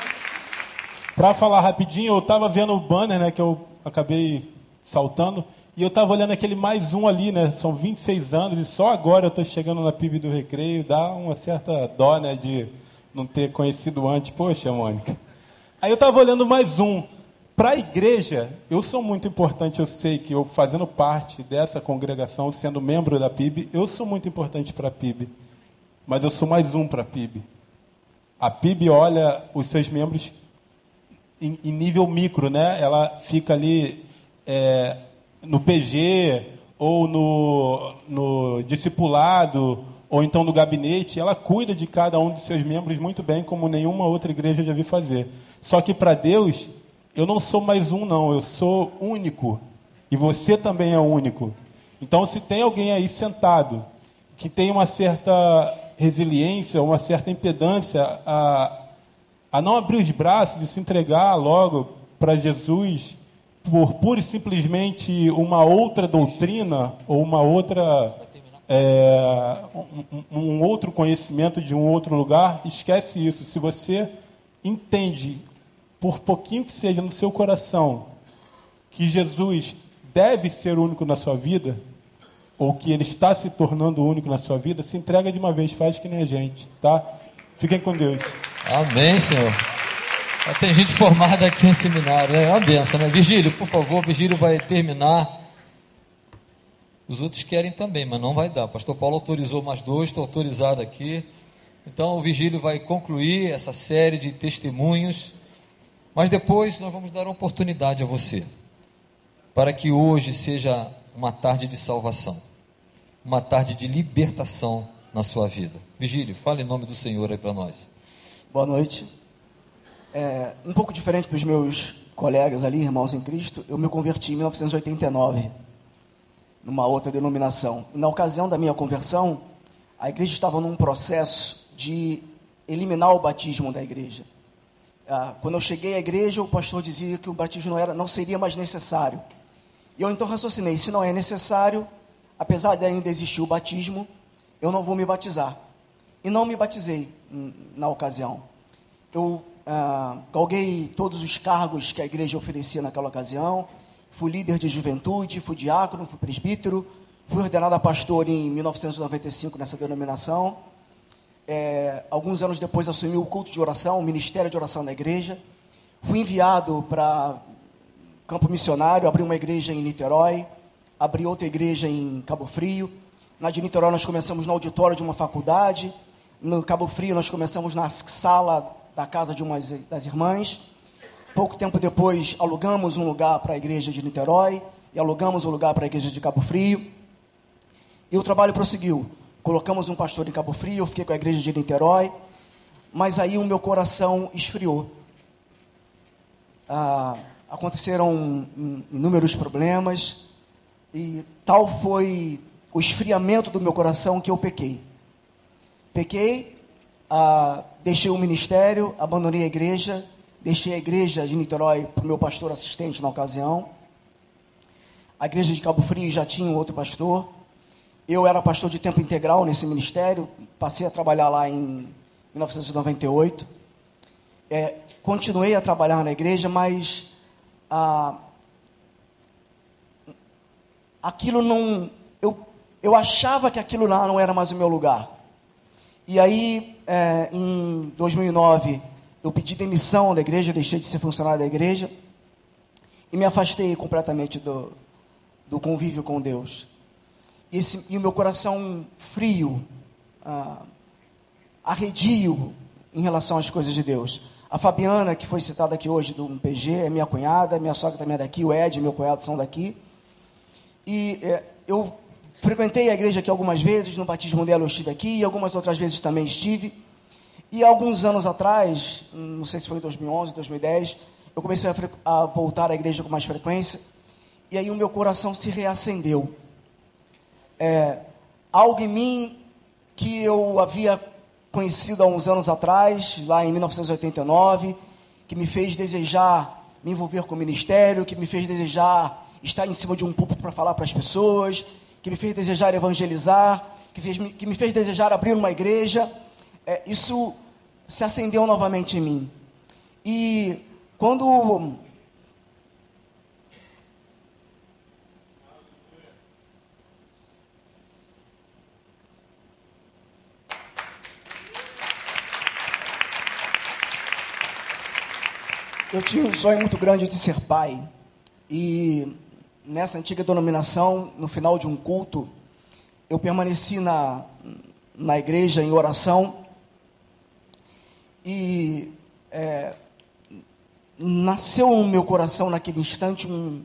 para falar rapidinho, eu estava vendo o banner, né, que eu acabei saltando. E eu estava olhando aquele mais um ali, né? São 26 anos e só agora eu estou chegando na PIB do Recreio. Dá uma certa dó, né? De não ter conhecido antes. Poxa, Mônica. Aí eu estava olhando mais um. Para a igreja, eu sou muito importante. Eu sei que eu, fazendo parte dessa congregação, sendo membro da PIB, eu sou muito importante para a PIB. Mas eu sou mais um para a PIB. A PIB olha os seus membros em, em nível micro, né? Ela fica ali. É, no PG, ou no, no discipulado, ou então no gabinete, ela cuida de cada um dos seus membros muito bem, como nenhuma outra igreja já vi fazer. Só que para Deus, eu não sou mais um, não, eu sou único. E você também é único. Então, se tem alguém aí sentado que tem uma certa resiliência, uma certa impedância a, a não abrir os braços e se entregar logo para Jesus por pura e simplesmente uma outra doutrina ou uma outra é, um, um, outro conhecimento de um outro lugar, esquece isso. Se você entende, por pouquinho que seja no seu coração, que Jesus deve ser único na sua vida, ou que ele está se tornando único na sua vida, se entrega de uma vez, faz que nem a gente, tá? Fiquem com Deus. Amém, Senhor. Tem gente formada aqui em seminário, né? é uma benção, né? Vigílio, por favor, Vigílio vai terminar. Os outros querem também, mas não vai dar. Pastor Paulo autorizou mais dois, estou autorizado aqui. Então o Vigílio vai concluir essa série de testemunhos. Mas depois nós vamos dar oportunidade a você, para que hoje seja uma tarde de salvação, uma tarde de libertação na sua vida. Vigílio, fale em nome do Senhor aí para nós. Boa noite. É, um pouco diferente dos meus colegas ali, irmãos em Cristo, eu me converti em 1989, numa outra denominação. Na ocasião da minha conversão, a igreja estava num processo de eliminar o batismo da igreja. Ah, quando eu cheguei à igreja, o pastor dizia que o batismo não, era, não seria mais necessário. E eu então raciocinei: se não é necessário, apesar de ainda existir o batismo, eu não vou me batizar. E não me batizei hum, na ocasião. Eu ah, galguei todos os cargos que a igreja oferecia naquela ocasião. Fui líder de juventude, fui diácono, fui presbítero, fui ordenado a pastor em 1995 nessa denominação. É, alguns anos depois assumi o culto de oração, o ministério de oração da igreja. Fui enviado para campo missionário, abri uma igreja em Niterói, abri outra igreja em Cabo Frio. Na de Niterói nós começamos no auditório de uma faculdade. No Cabo Frio nós começamos na sala da casa de uma das irmãs. Pouco tempo depois, alugamos um lugar para a igreja de Niterói e alugamos um lugar para a igreja de Cabo Frio. E o trabalho prosseguiu. Colocamos um pastor em Cabo Frio, eu fiquei com a igreja de Niterói, mas aí o meu coração esfriou. Ah, aconteceram inúmeros problemas e tal foi o esfriamento do meu coração que eu pequei. Pequei, ah, deixei o ministério, abandonei a igreja, deixei a igreja de Niterói para o meu pastor assistente na ocasião. A igreja de Cabo Frio já tinha um outro pastor. Eu era pastor de tempo integral nesse ministério, passei a trabalhar lá em 1998. É, continuei a trabalhar na igreja, mas ah, aquilo não. Eu, eu achava que aquilo lá não era mais o meu lugar. E aí, é, em 2009, eu pedi demissão da igreja, deixei de ser funcionário da igreja e me afastei completamente do, do convívio com Deus esse, e o meu coração frio, ah, arredio em relação às coisas de Deus. A Fabiana, que foi citada aqui hoje do PG, é minha cunhada, minha sogra também é daqui, o Ed, meu cunhado, são daqui. E é, eu frequentei a igreja aqui algumas vezes, no batismo dela eu estive aqui, e algumas outras vezes também estive. E alguns anos atrás, não sei se foi em 2011, 2010, eu comecei a, a voltar à igreja com mais frequência, e aí o meu coração se reacendeu é, algo em mim que eu havia conhecido há uns anos atrás, lá em 1989, que me fez desejar me envolver com o ministério, que me fez desejar estar em cima de um púlpito para falar para as pessoas, que me fez desejar evangelizar, que, fez, que me fez desejar abrir uma igreja. É, isso se acendeu novamente em mim. E quando Eu tinha um sonho muito grande de ser pai. E nessa antiga denominação, no final de um culto, eu permaneci na, na igreja em oração. E é, nasceu no meu coração naquele instante um,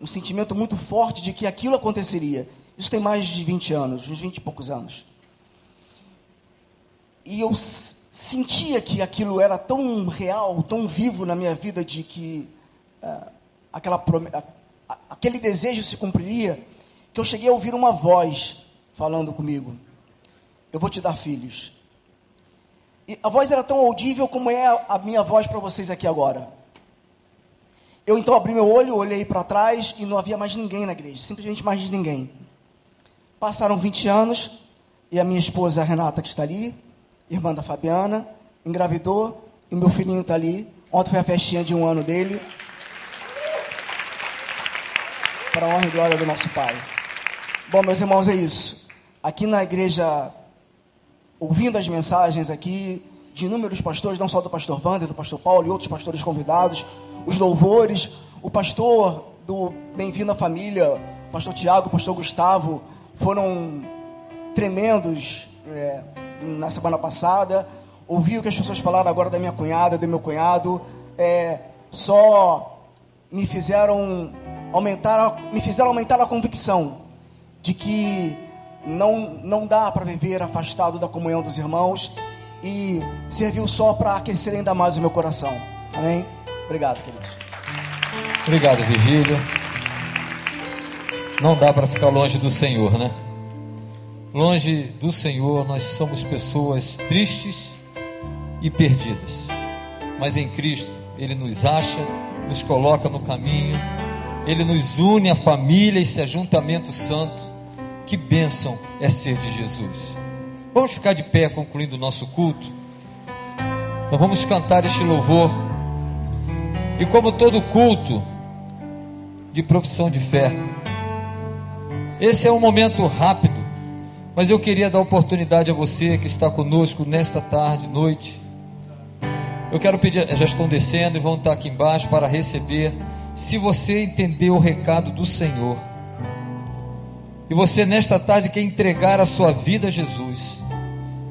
um sentimento muito forte de que aquilo aconteceria. Isso tem mais de 20 anos, uns 20 e poucos anos. E eu sentia que aquilo era tão real, tão vivo na minha vida, de que uh, aquela, uh, aquele desejo se cumpriria, que eu cheguei a ouvir uma voz falando comigo: Eu vou te dar filhos. E a voz era tão audível como é a minha voz para vocês aqui agora. Eu então abri meu olho, olhei para trás e não havia mais ninguém na igreja, simplesmente mais ninguém. Passaram 20 anos e a minha esposa Renata, que está ali, irmã da Fabiana, engravidou e meu filhinho está ali. Ontem foi a festinha de um ano dele. Para a honra e glória do nosso Pai. Bom, meus irmãos, é isso. Aqui na igreja, ouvindo as mensagens aqui de inúmeros pastores, não só do pastor Wander, do pastor Paulo e outros pastores convidados, os louvores, o pastor do Bem-vindo à Família, pastor Tiago, pastor Gustavo, foram tremendos. É, na semana passada, ouvi o que as pessoas falaram agora da minha cunhada, do meu cunhado, é, só me fizeram aumentar, me fizeram aumentar a convicção de que não, não dá para viver afastado da comunhão dos irmãos e serviu só para aquecer ainda mais o meu coração. Amém? Obrigado, queridos. Obrigado, Virgílio. Não dá para ficar longe do Senhor, né? Longe do Senhor, nós somos pessoas tristes e perdidas. Mas em Cristo, Ele nos acha, nos coloca no caminho, Ele nos une à família, esse ajuntamento santo. Que bênção é ser de Jesus. Vamos ficar de pé concluindo o nosso culto. Nós vamos cantar este louvor. E como todo culto de profissão de fé, esse é um momento rápido mas eu queria dar oportunidade a você que está conosco nesta tarde, noite. Eu quero pedir, já estão descendo e vão estar aqui embaixo para receber. Se você entendeu o recado do Senhor, e você nesta tarde quer entregar a sua vida a Jesus,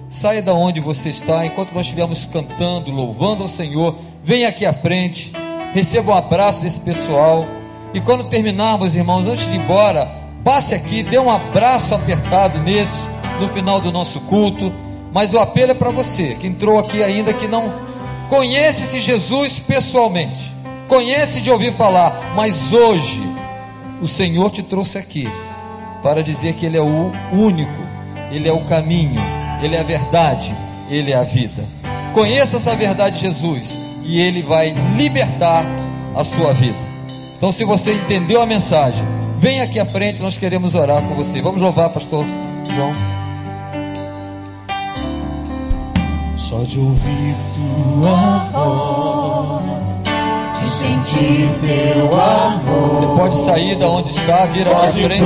saia da onde você está, enquanto nós estivermos cantando, louvando ao Senhor, venha aqui à frente, receba um abraço desse pessoal, e quando terminarmos, irmãos, antes de ir embora, Passe aqui, dê um abraço apertado nesses no final do nosso culto. Mas o apelo é para você que entrou aqui ainda que não conhece esse Jesus pessoalmente, conhece de ouvir falar, mas hoje o Senhor te trouxe aqui para dizer que Ele é o único, Ele é o caminho, Ele é a verdade, Ele é a vida. Conheça essa verdade, Jesus, e Ele vai libertar a sua vida. Então, se você entendeu a mensagem, vem aqui à frente, nós queremos orar com você. Vamos louvar, Pastor João. Só de ouvir tua voz, sentir teu amor. Você pode sair da onde está, vir aqui à frente.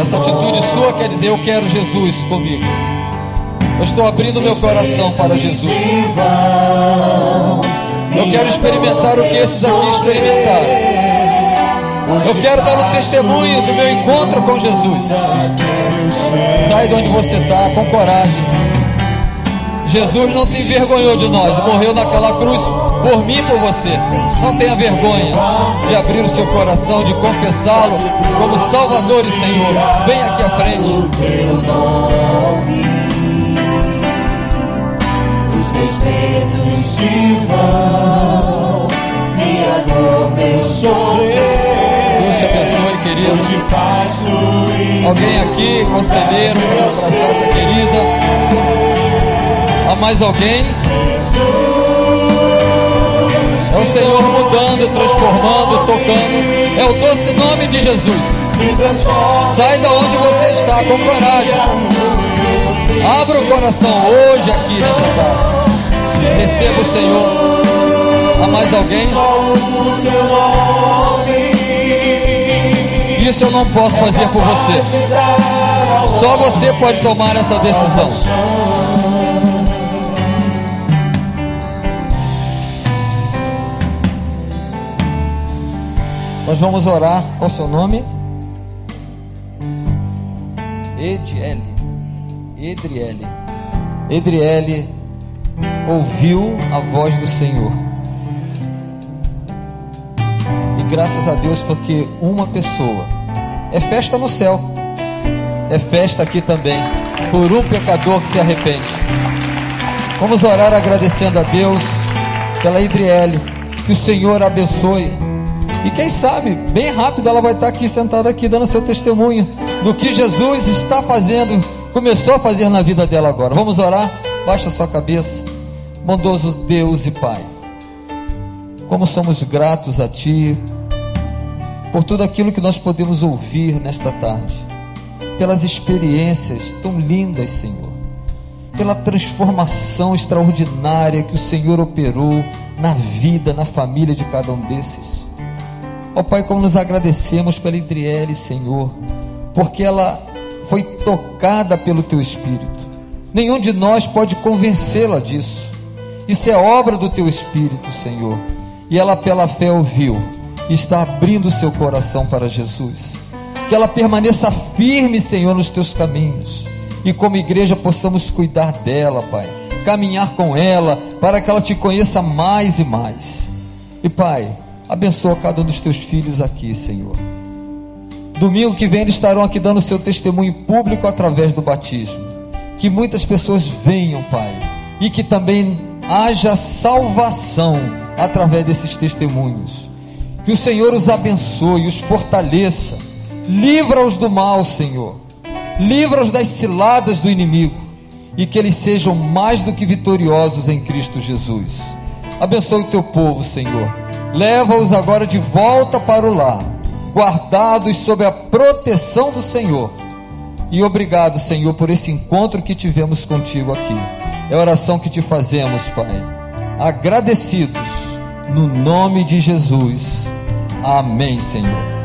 Essa atitude sua quer dizer: Eu quero Jesus comigo. Eu estou abrindo meu coração para Jesus. Eu quero experimentar o que esses aqui experimentaram. Eu quero dar o testemunho do meu encontro com Jesus. Sai de onde você está com coragem. Jesus não se envergonhou de nós, morreu naquela cruz por mim e por você. Não tenha vergonha de abrir o seu coração, de confessá-lo como Salvador e Senhor. Venha aqui à frente. Os meus medos se vão, minha dor, meu sofrer. Deus te abençoe, querido. Alguém aqui, conselheiro, para abraçar essa querida. Há mais alguém? É o Senhor mudando, transformando, tocando. É o doce nome de Jesus. Sai da onde você está com coragem. Abra o coração hoje aqui nesta tarde. Receba o Senhor. Há mais alguém? Isso eu não posso fazer por você. Só você pode tomar essa decisão. Nós vamos orar. Qual o seu nome? Ediele. Edriele. Edriele ouviu a voz do Senhor. E graças a Deus porque uma pessoa é festa no céu. É festa aqui também por um pecador que se arrepende. Vamos orar agradecendo a Deus pela Idriele. Que o Senhor abençoe. E quem sabe, bem rápido ela vai estar aqui sentada aqui dando seu testemunho do que Jesus está fazendo, começou a fazer na vida dela agora. Vamos orar? Baixa sua cabeça. Bondoso Deus e Pai. Como somos gratos a Ti por tudo aquilo que nós podemos ouvir nesta tarde, pelas experiências tão lindas, Senhor, pela transformação extraordinária que o Senhor operou na vida, na família de cada um desses. Ó Pai, como nos agradecemos pela Idriele, Senhor, porque ela foi tocada pelo Teu Espírito. Nenhum de nós pode convencê-la disso. Isso é obra do Teu Espírito, Senhor. E ela, pela fé, ouviu e está abrindo seu coração para Jesus. Que ela permaneça firme, Senhor, nos Teus caminhos. E como igreja possamos cuidar dela, Pai. Caminhar com ela para que ela te conheça mais e mais. E Pai, Abençoa cada um dos teus filhos aqui, Senhor. Domingo que vem eles estarão aqui dando seu testemunho público através do batismo. Que muitas pessoas venham, Pai, e que também haja salvação através desses testemunhos. Que o Senhor os abençoe, os fortaleça, livra-os do mal, Senhor. Livra-os das ciladas do inimigo e que eles sejam mais do que vitoriosos em Cristo Jesus. Abençoe o teu povo, Senhor Leva-os agora de volta para o lar, guardados sob a proteção do Senhor. E obrigado, Senhor, por esse encontro que tivemos contigo aqui. É a oração que te fazemos, Pai. Agradecidos, no nome de Jesus. Amém, Senhor.